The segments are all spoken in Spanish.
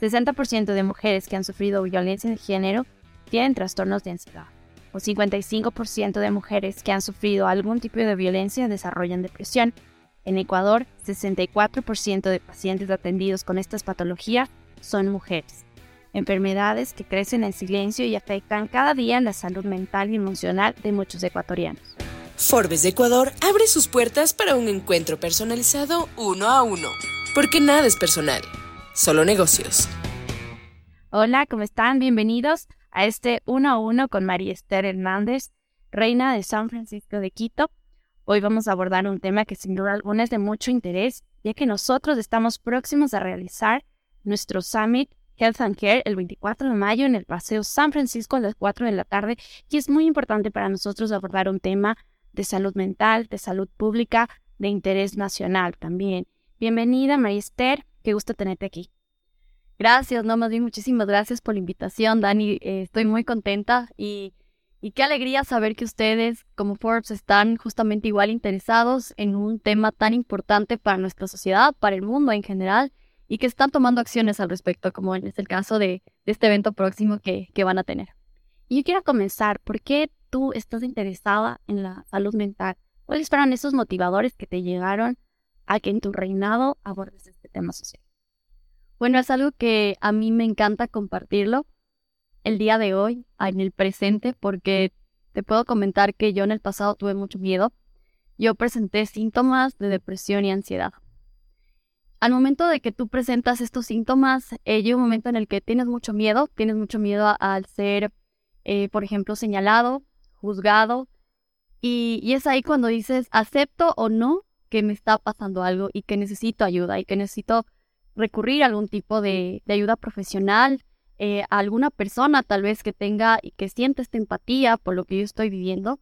60% de mujeres que han sufrido violencia de género tienen trastornos de ansiedad. O 55% de mujeres que han sufrido algún tipo de violencia desarrollan depresión. En Ecuador, 64% de pacientes atendidos con estas patologías son mujeres. Enfermedades que crecen en silencio y afectan cada día la salud mental y emocional de muchos ecuatorianos. Forbes de Ecuador abre sus puertas para un encuentro personalizado uno a uno, porque nada es personal, solo negocios. Hola, ¿cómo están? Bienvenidos a este uno a uno con María Esther Hernández, reina de San Francisco de Quito. Hoy vamos a abordar un tema que sin duda alguna es de mucho interés, ya que nosotros estamos próximos a realizar nuestro Summit Health and Care el 24 de mayo en el Paseo San Francisco a las 4 de la tarde y es muy importante para nosotros abordar un tema de salud mental, de salud pública, de interés nacional también. Bienvenida, María Esther, qué gusto tenerte aquí. Gracias, no, más bien muchísimas gracias por la invitación, Dani. Eh, estoy muy contenta y, y qué alegría saber que ustedes, como Forbes, están justamente igual interesados en un tema tan importante para nuestra sociedad, para el mundo en general, y que están tomando acciones al respecto, como en este el caso de, de este evento próximo que, que van a tener. Y yo quiero comenzar, ¿por qué tú estás interesada en la salud mental? ¿Cuáles fueron esos motivadores que te llegaron a que en tu reinado abordes este tema social? Bueno, es algo que a mí me encanta compartirlo el día de hoy, en el presente, porque te puedo comentar que yo en el pasado tuve mucho miedo. Yo presenté síntomas de depresión y ansiedad. Al momento de que tú presentas estos síntomas, eh, llega un momento en el que tienes mucho miedo, tienes mucho miedo al ser, eh, por ejemplo, señalado, juzgado, y, y es ahí cuando dices, acepto o no que me está pasando algo y que necesito ayuda y que necesito recurrir a algún tipo de, ayuda profesional, eh, a alguna persona tal vez que tenga y que sienta esta empatía por lo que yo estoy viviendo.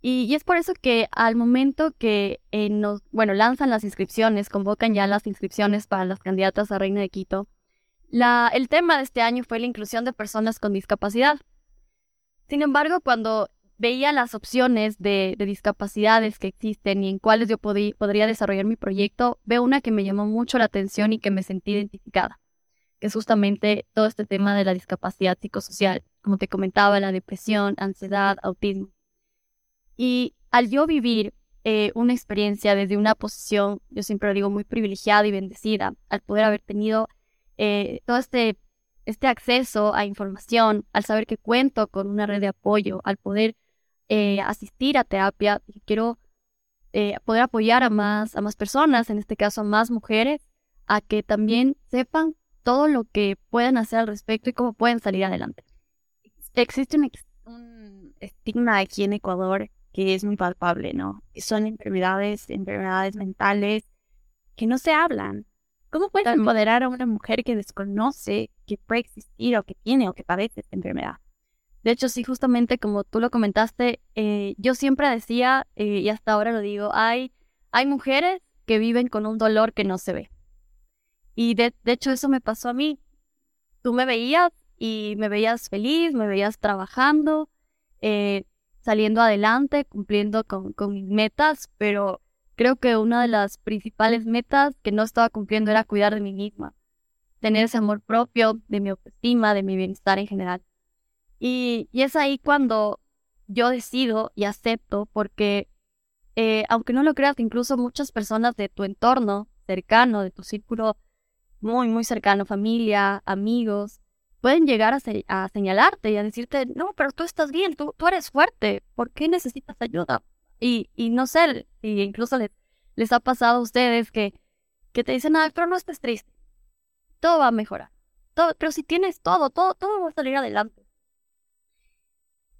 Y, es por eso que al momento que eh, nos, bueno, lanzan las inscripciones, convocan ya las inscripciones para las candidatas a Reina de Quito, la, el tema de este año fue la inclusión de personas con discapacidad. Sin embargo, cuando veía las opciones de, discapacidades que existen y en cuáles yo podría desarrollar mi proyecto, veo una que me llamó mucho la atención y que me sentí identificada, que es justamente todo este tema de la discapacidad psicosocial, como te comentaba, la depresión, ansiedad, autismo. Y al yo vivir eh, una experiencia desde una posición, yo siempre lo digo, muy privilegiada y bendecida, al poder haber tenido eh, todo este, este acceso a información, al saber que cuento con una red de apoyo, al poder eh, asistir a terapia, quiero eh, poder apoyar a más, a más personas, en este caso a más mujeres, a que también sepan todo lo que pueden hacer al respecto y cómo pueden salir adelante. Existe un, un estigma aquí en Ecuador que es muy palpable, ¿no? Son enfermedades, enfermedades mentales que no se hablan. ¿Cómo puedes empoderar a una mujer que desconoce que puede existir o que tiene o que padece esta enfermedad? De hecho, sí, justamente como tú lo comentaste, eh, yo siempre decía, eh, y hasta ahora lo digo, hay, hay mujeres que viven con un dolor que no se ve. Y de, hecho eso me pasó a mí. Tú me veías y me veías feliz, me veías trabajando, eh, saliendo adelante, cumpliendo con, con mis metas, pero creo que una de las principales metas que no estaba cumpliendo era cuidar de mí misma, tener ese amor propio, de mi autoestima, de mi bienestar en general. Y, es ahí cuando yo decido y acepto, porque eh, aunque no lo creas, incluso muchas personas de tu entorno cercano, de tu círculo muy, muy cercano, familia, amigos, pueden llegar a, señalarte y a decirte, no, pero tú estás bien, tú, tú eres fuerte, ¿por qué necesitas ayuda? Y, y no sé, y incluso les, les ha pasado a ustedes que, que te dicen, ay, pero no estés triste, todo va a mejorar, todo, pero si tienes todo, todo, todo va a salir adelante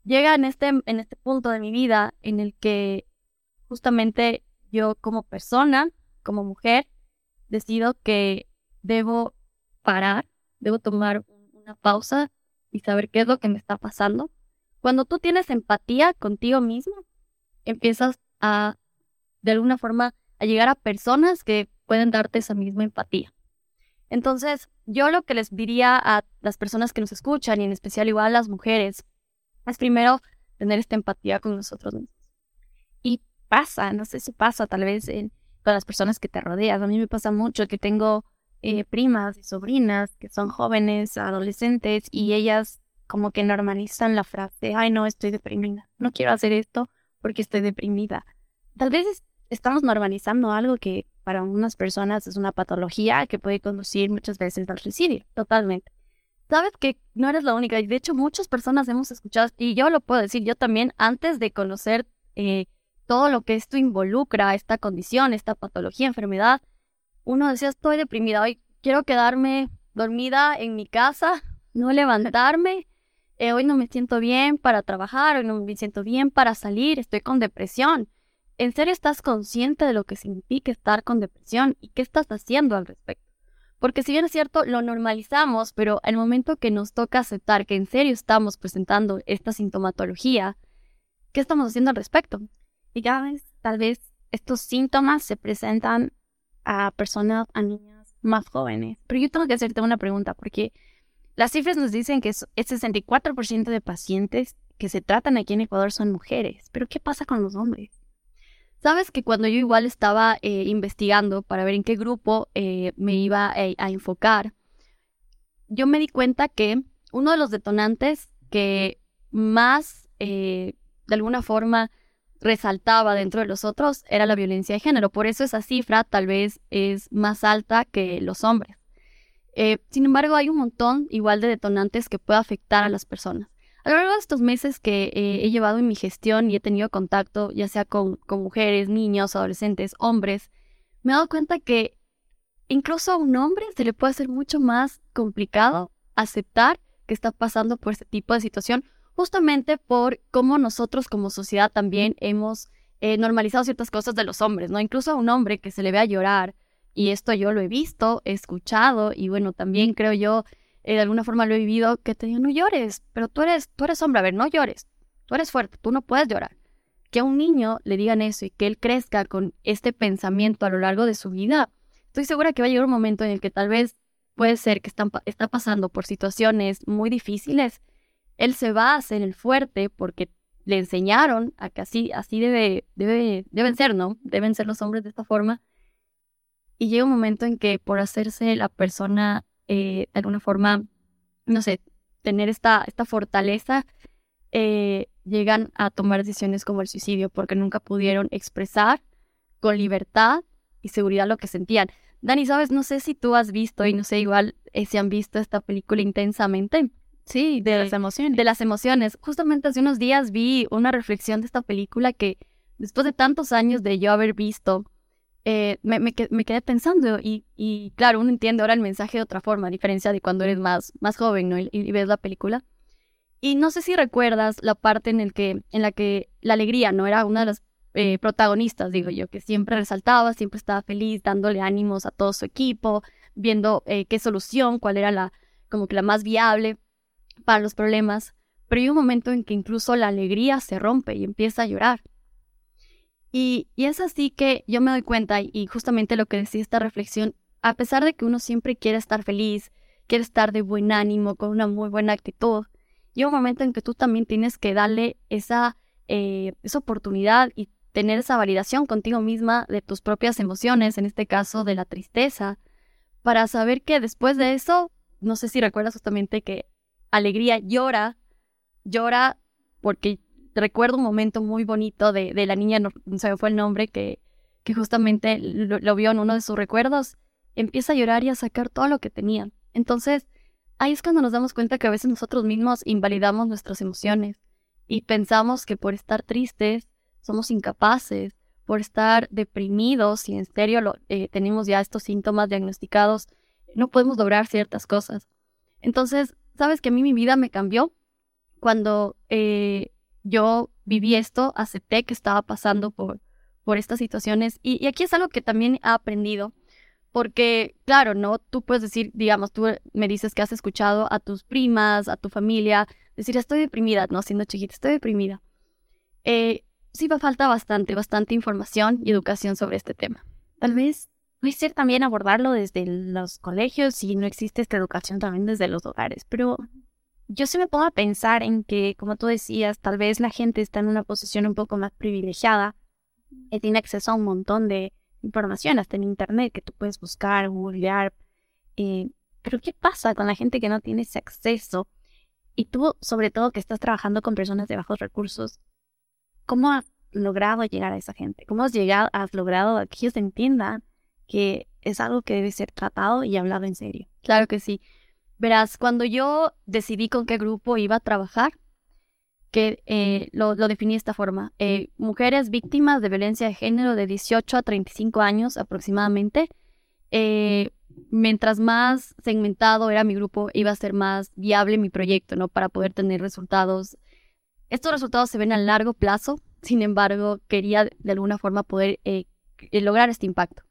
llega en este, en este punto de mi vida en el que justamente yo como persona, como mujer, decido que debo parar, debo tomar una pausa y saber qué es lo que me está pasando. Cuando tú tienes empatía contigo mismo, empiezas a, de alguna forma, a llegar a personas que pueden darte esa misma empatía. Entonces, yo lo que les diría a las personas que nos escuchan y en especial igual a las mujeres es primero tener esta empatía con nosotros mismos. Y pasa, no sé si pasa tal vez con las personas que te rodean. A mí me pasa mucho que tengo eh, primas y sobrinas que son jóvenes, adolescentes, y ellas como que normalizan la frase, ay no, estoy deprimida, no quiero hacer esto porque estoy deprimida. Tal vez estamos normalizando algo que para unas personas es una patología que puede conducir muchas veces al suicidio, totalmente. Sabes que no eres la única, y de hecho muchas personas hemos escuchado, y yo lo puedo decir, yo también, antes de conocer eh, todo lo que esto involucra, esta condición, esta patología, enfermedad, uno decía, estoy deprimida, hoy quiero quedarme dormida en mi casa, no levantarme, eh, hoy no me siento bien para trabajar, hoy no me siento bien para salir, estoy con depresión. ¿En serio estás consciente de lo que significa estar con depresión y qué estás haciendo al respecto? Porque si bien es cierto, lo normalizamos, pero el momento que nos toca aceptar que en serio estamos presentando esta sintomatología, ¿qué estamos haciendo al respecto? Y ya ves, tal vez estos síntomas se presentan a personas, a niñas más jóvenes. Pero yo tengo que hacerte una pregunta, porque las cifras nos dicen que el 64% de pacientes que se tratan aquí en Ecuador son mujeres. Pero ¿qué pasa con los hombres? Sabes que cuando yo igual estaba eh, investigando para ver en qué grupo eh, me iba a, a, enfocar, yo me di cuenta que uno de los detonantes que más, eh, de alguna forma, resaltaba dentro de los otros era la violencia de género. Por eso esa cifra tal vez es más alta que los hombres. sin embargo, hay un montón igual de detonantes que puede afectar a las personas. A lo largo de estos meses que eh, he llevado en mi gestión y he tenido contacto ya sea con, mujeres, niños, adolescentes, hombres, me he dado cuenta que incluso a un hombre se le puede hacer mucho más complicado aceptar que está pasando por este tipo de situación, justamente por cómo nosotros como sociedad también hemos eh, normalizado ciertas cosas de los hombres, ¿no? Incluso a un hombre que se le ve a llorar, y esto yo lo he visto, he escuchado, y bueno, también creo yo eh, de alguna forma lo he vivido, que te digo, no llores, pero tú eres, tú eres hombre, a ver, no llores, tú eres fuerte, tú no puedes llorar. Que a un niño le digan eso y que él crezca con este pensamiento a lo largo de su vida, estoy segura que va a llegar un momento en el que tal vez puede ser que está, está pasando por situaciones muy difíciles, él se va a hacer el fuerte porque le enseñaron a que así, así debe, debe, deben ser, ¿no? Deben ser los hombres de esta forma. Y llega un momento en que por hacerse la persona eh, de alguna forma, no sé, tener esta, esta fortaleza, eh, llegan a tomar decisiones como el suicidio porque nunca pudieron expresar con libertad y seguridad lo que sentían. Dani, sabes, no sé si tú has visto y no sé igual eh, si han visto esta película intensamente. Sí, de, de las emociones. De las emociones. Justamente hace unos días vi una reflexión de esta película que después de tantos años de yo haber visto eh, me, quedé pensando y, y, claro, uno entiende ahora el mensaje de otra forma, a diferencia de cuando eres más, más joven ¿no? y, ves la película. Y no sé si recuerdas la parte en, el que, en la que la alegría no era una de las eh, protagonistas, digo yo, que siempre resaltaba, siempre estaba feliz, dándole ánimos a todo su equipo, viendo eh, qué solución, cuál era la, como que la más viable para los problemas. Pero hay un momento en que incluso la alegría se rompe y empieza a llorar. Y, es así que yo me doy cuenta, y justamente lo que decía esta reflexión, a pesar de que uno siempre quiere estar feliz, quiere estar de buen ánimo, con una muy buena actitud, llega un momento en que tú también tienes que darle esa, eh, esa oportunidad y tener esa validación contigo misma de tus propias emociones, en este caso de la tristeza, para saber que después de eso, no sé si recuerdas justamente que alegría llora, llora porque recuerdo un momento muy bonito de, la niña, no, se me fue el nombre, que, que justamente lo, vio en uno de sus recuerdos, empieza a llorar y a sacar todo lo que tenía. Entonces, ahí es cuando nos damos cuenta que a veces nosotros mismos invalidamos nuestras emociones y pensamos que por estar tristes somos incapaces, por estar deprimidos y en serio lo, eh, tenemos ya estos síntomas diagnosticados, no podemos lograr ciertas cosas. Entonces, sabes que a mí mi vida me cambió cuando eh, yo viví esto, acepté que estaba pasando por, por estas situaciones y, aquí es algo que también he aprendido, porque claro, ¿no? Tú puedes decir, digamos, tú me dices que has escuchado a tus primas, a tu familia, decir, estoy deprimida, ¿no? Siendo chiquita, estoy deprimida. Eh, sí me falta bastante, bastante información y educación sobre este tema. Tal vez puede ser también abordarlo desde los colegios si no existe esta educación también desde los hogares, pero yo sí me pongo a pensar en que, como tú decías, tal vez la gente está en una posición un poco más privilegiada y tiene acceso a un montón de información, hasta en internet, que tú puedes buscar, googlear, eh, pero ¿qué pasa con la gente que no tiene ese acceso? Y tú, sobre todo que estás trabajando con personas de bajos recursos, ¿cómo has logrado llegar a esa gente? ¿Cómo has, llegado, has logrado que ellos entiendan que es algo que debe ser tratado y hablado en serio? Claro que sí. Verás, cuando yo decidí con qué grupo iba a trabajar, que eh, lo, definí de esta forma. Eh, mujeres víctimas de violencia de género de 18 a 35 años aproximadamente. Eh, mientras más segmentado era mi grupo, iba a ser más viable mi proyecto, ¿no? Para poder tener resultados. Estos resultados se ven a largo plazo, sin embargo, quería de alguna forma poder lograr este impacto.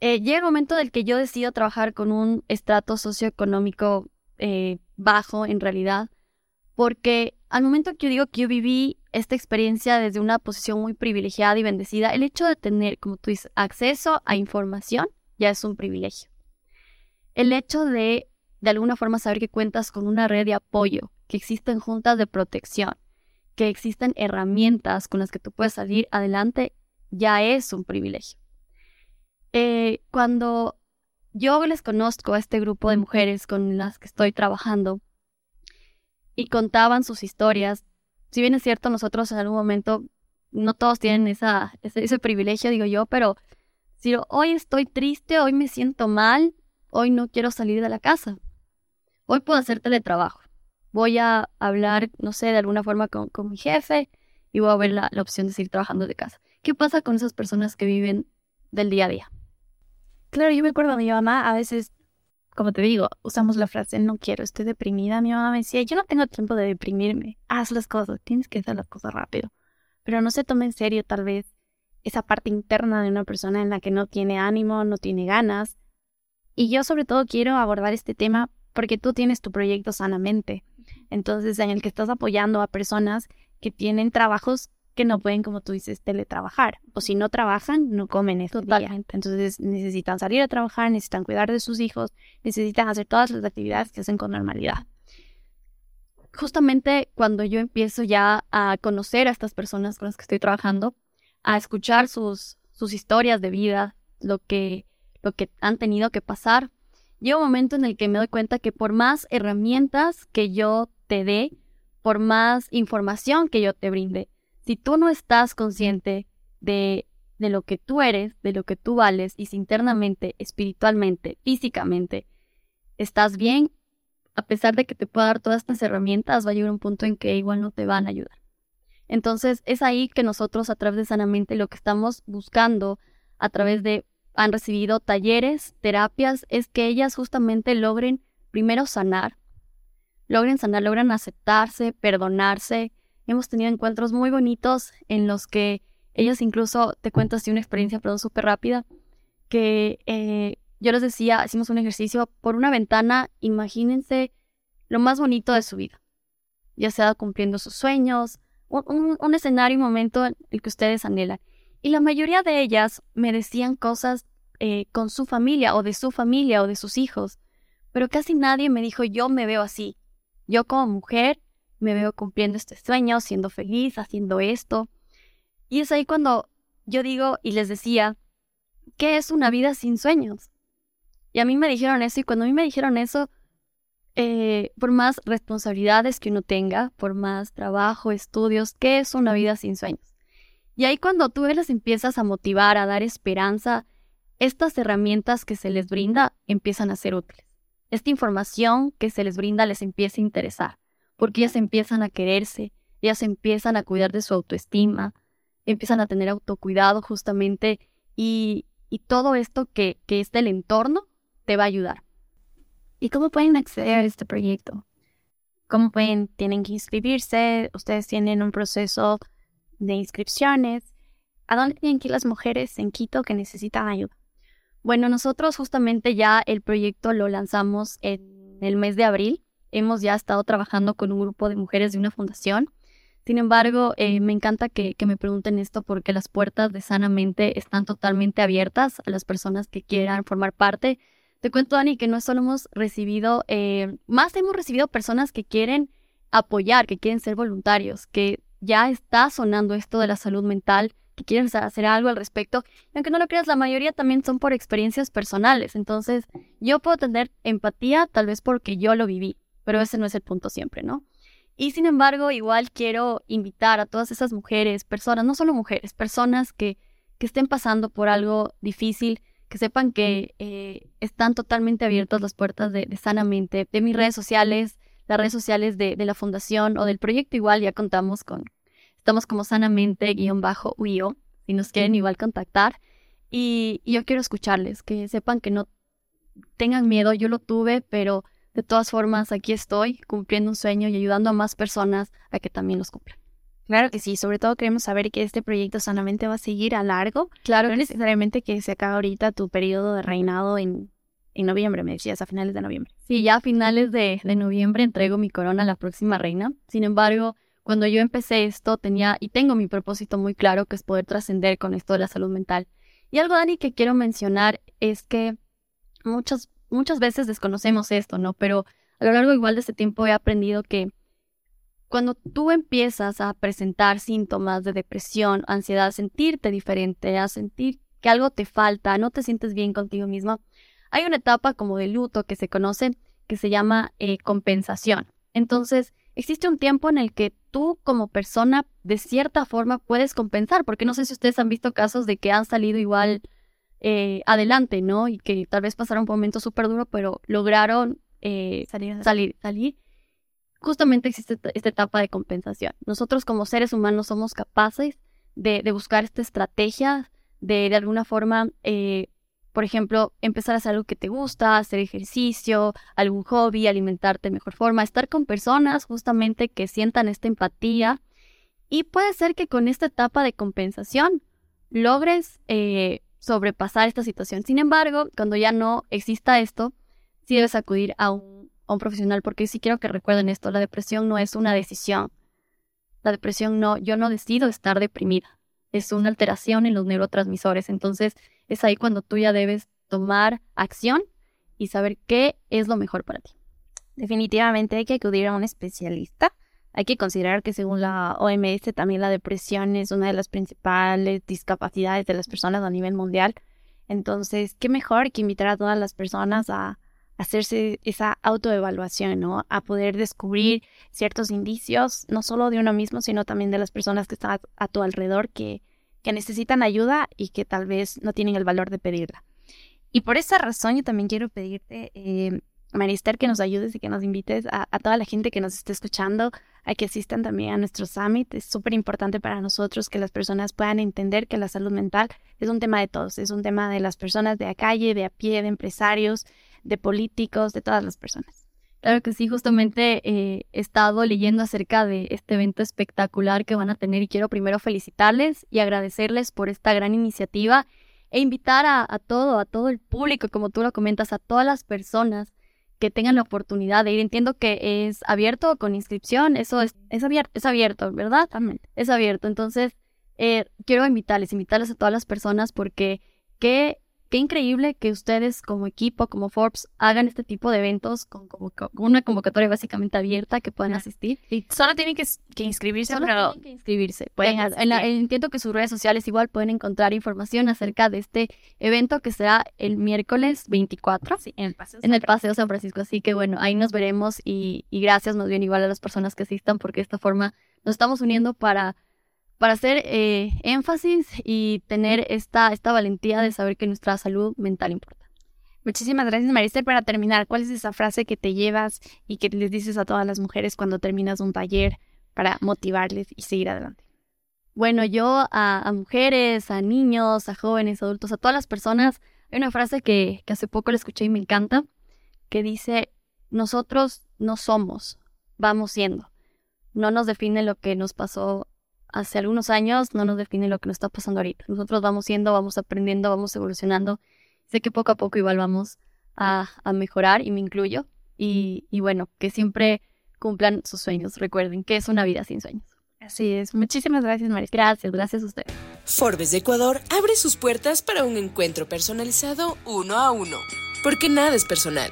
Llega el momento del que yo decido trabajar con un estrato socioeconómico bajo, en realidad, porque al momento que yo digo que yo viví esta experiencia desde una posición muy privilegiada y bendecida, el hecho de tener, como tú dices, acceso a información ya es un privilegio. El hecho de, de alguna forma, saber que cuentas con una red de apoyo, que existen juntas de protección, que existen herramientas con las que tú puedes salir adelante, ya es un privilegio. Eh, cuando yo les conozco a este grupo de mujeres con las que estoy trabajando, y contaban sus historias. Si bien es cierto, nosotros en algún momento, no todos tienen esa, ese, privilegio, digo yo, pero si hoy estoy triste, hoy me siento mal, hoy no quiero salir de la casa, hoy puedo hacer teletrabajo. Voy a hablar, no sé, de alguna forma con, mi jefe y voy a ver la, la opción de seguir trabajando de casa. ¿Qué pasa con esas personas que viven del día a día? Claro, yo me acuerdo, mi mamá a veces como te digo, usamos la frase no quiero, estoy deprimida. Mi mamá me decía, yo no tengo tiempo de deprimirme. Haz las cosas, tienes que hacer las cosas rápido. Pero no se tome en serio tal vez esa parte interna de una persona en la que no tiene ánimo, no tiene ganas. Y yo sobre todo quiero abordar este tema porque tú tienes tu proyecto sanamente. Entonces, en el que estás apoyando a personas que tienen trabajos que no pueden, como tú dices, teletrabajar. O si no trabajan, no comen ese Totalmente. Entonces necesitan salir a trabajar, necesitan cuidar de sus hijos, necesitan hacer todas las actividades que hacen con normalidad. Justamente cuando yo empiezo ya a conocer a estas personas con las que estoy trabajando, a escuchar sus, sus historias de vida, lo que, lo que han tenido que pasar, llega un momento en el que me doy cuenta que por más herramientas que yo te dé, por más información que yo te brinde, si tú no estás consciente de, de lo que tú eres, de lo que tú vales, y si internamente, espiritualmente, físicamente, estás bien, a pesar de que te pueda dar todas estas herramientas, va a llegar un punto en que igual no te van a ayudar. Entonces es ahí que nosotros a través de Sanamente lo que estamos buscando a través de han recibido talleres, terapias, es que ellas justamente logren primero sanar, logren sanar, logran aceptarse, perdonarse, hemos tenido encuentros muy bonitos en los que ellos incluso, te cuento así una experiencia, perdón, súper rápida, que eh, yo les decía, hicimos un ejercicio por una ventana, imagínense lo más bonito de su vida, ya sea cumpliendo sus sueños, un, escenario y momento en el que ustedes anhelan. Y la mayoría de ellas me decían cosas eh, con su familia o de su familia o de sus hijos, pero casi nadie me dijo yo me veo así. Yo como mujer me veo cumpliendo este sueño, siendo feliz, haciendo esto. Y es ahí cuando yo digo y les decía, ¿qué es una vida sin sueños? Y a mí me dijeron eso y cuando a mí me dijeron eso, eh, por más responsabilidades que uno tenga, por más trabajo, estudios, ¿qué es una vida sin sueños? Y ahí cuando tú les empiezas a motivar, a dar esperanza, estas herramientas que se les brinda empiezan a ser útiles. Esta información que se les brinda les empieza a interesar porque ellas empiezan a quererse, ellas empiezan a cuidar de su autoestima, empiezan a tener autocuidado justamente y, todo esto que, que es del entorno te va a ayudar. ¿Y cómo pueden acceder a este proyecto? ¿Cómo pueden? Tienen que inscribirse, ustedes tienen un proceso de inscripciones. ¿A dónde tienen que ir las mujeres en Quito que necesitan ayuda? Bueno, nosotros justamente ya el proyecto lo lanzamos en el mes de abril hemos ya estado trabajando con un grupo de mujeres de una fundación. Sin embargo, eh, me encanta que, me pregunten esto porque las puertas de Sanamente están totalmente abiertas a las personas que quieran formar parte. Te cuento, Dani, que no solo hemos recibido, eh, más hemos recibido personas que quieren apoyar, que quieren ser voluntarios, que ya está sonando esto de la salud mental, que quieres hacer algo al respecto. Y aunque no lo creas, la mayoría también son por experiencias personales. Entonces, yo puedo tener empatía tal vez porque yo lo viví, pero ese no es el punto siempre, ¿no? Y sin embargo, igual quiero invitar a todas esas mujeres, personas, no solo mujeres, personas que, que estén pasando por algo difícil, que sepan que eh, están totalmente abiertas las puertas de, Sanamente, de mis redes sociales, las redes sociales de, la fundación o del proyecto igual, ya contamos con, estamos como sanamente guion bajo UIO, si nos quieren igual contactar. Y yo quiero escucharles, que sepan que no tengan miedo, yo lo tuve, pero de todas formas aquí estoy cumpliendo un sueño y ayudando a más personas a que también los cumplan. Claro que sí, sobre todo queremos saber que este proyecto sanamente va a seguir a largo. Claro. No necesariamente que se acabe ahorita tu periodo de reinado en, en noviembre, me decías, a finales de noviembre. Sí, ya a finales de, de noviembre entrego mi corona a la próxima reina. Sin embargo, cuando yo empecé esto tenía y tengo mi propósito muy claro que es poder trascender con esto de la salud mental. Y algo, Dani, que quiero mencionar es que muchas, muchas veces desconocemos esto, ¿no? Pero a lo largo igual de este tiempo he aprendido que cuando tú empiezas a presentar síntomas de depresión, ansiedad, a sentirte diferente, a sentir que algo te falta, no te sientes bien contigo mismo, hay una etapa como de luto que se conoce que se llama eh, compensación. Entonces, existe un tiempo en el que tú como persona de cierta forma puedes compensar, porque no sé si ustedes han visto casos de que han salido igual eh, adelante, ¿no? Y que tal vez pasaron un momento súper duro, pero lograron eh, salir, salir, salir justamente existe esta etapa de compensación. Nosotros como seres humanos somos capaces de, buscar esta estrategia de de alguna forma, eh, por ejemplo, empezar a hacer algo que te gusta, hacer ejercicio, algún hobby, alimentarte de mejor forma, estar con personas justamente que sientan esta empatía. Y puede ser que con esta etapa de compensación logres eh, sobrepasar esta situación. Sin embargo, cuando ya no exista esto, sí debes acudir a un profesional, porque sí quiero que recuerden esto, la depresión no es una decisión. La depresión no, yo no decido estar deprimida. Es una alteración en los neurotransmisores. Entonces es ahí cuando tú ya debes tomar acción y saber qué es lo mejor para ti. Definitivamente hay que acudir a un especialista. Hay que considerar que según la OMS también la depresión es una de las principales discapacidades de las personas a nivel mundial. Entonces, qué mejor que invitar a todas las personas a, hacerse esa autoevaluación, ¿no? A poder descubrir ciertos indicios, no solo de uno mismo, sino también de las personas que están a, tu alrededor que, que necesitan ayuda y que tal vez no tienen el valor de pedirla. Y por esa razón yo también quiero pedirte, eh, Marister, que nos ayudes y que nos invites a, a, toda la gente que nos esté escuchando a que asistan también a nuestro summit. Es súper importante para nosotros que las personas puedan entender que la salud mental es un tema de todos, es un tema de las personas de a calle, de a pie, de empresarios, de políticos, de todas las personas. Claro que sí, justamente eh, he estado leyendo acerca de este evento espectacular que van a tener y quiero primero felicitarles y agradecerles por esta gran iniciativa e invitar a, todo, a todo el público, como tú lo comentas, a todas las personas que tengan la oportunidad de ir. Entiendo que es abierto con inscripción, eso es, es abierto, es abierto, ¿verdad? También. Es abierto. Entonces, eh, quiero invitarles, invitarles a todas las personas porque qué Qué increíble que ustedes como equipo, como Forbes, hagan este tipo de eventos con, una convocatoria básicamente abierta que puedan asistir. Y solo tienen que, inscribirse, solo pero... tienen que inscribirse. Pueden, entiendo que sus redes sociales igual pueden encontrar información acerca de este evento que será el miércoles 24 en el Paseo, en el Paseo San Francisco. Así que bueno, ahí nos veremos y, y gracias más bien igual a las personas que asistan porque de esta forma nos estamos uniendo para para hacer eh, énfasis y tener esta, esta valentía de saber que nuestra salud mental importa. Muchísimas gracias, Maristel. Para terminar, ¿cuál es esa frase que te llevas y que les dices a todas las mujeres cuando terminas un taller para motivarles y seguir adelante? Bueno, yo a, mujeres, a niños, a jóvenes, adultos, a todas las personas, hay una frase que, que hace poco la escuché y me encanta, que dice, nosotros no somos, vamos siendo. No nos define lo que nos pasó hace algunos años no nos define lo que nos está pasando ahorita. Nosotros vamos siendo, vamos aprendiendo, vamos evolucionando. Sé que poco a poco igual vamos a, mejorar y me incluyo. Y, y, bueno, que siempre cumplan sus sueños. Recuerden que es una vida sin sueños. Así es. Muchísimas gracias, María. Gracias, gracias a usted. Forbes de Ecuador abre sus puertas para un encuentro personalizado uno a uno. Porque nada es personal,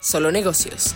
solo negocios.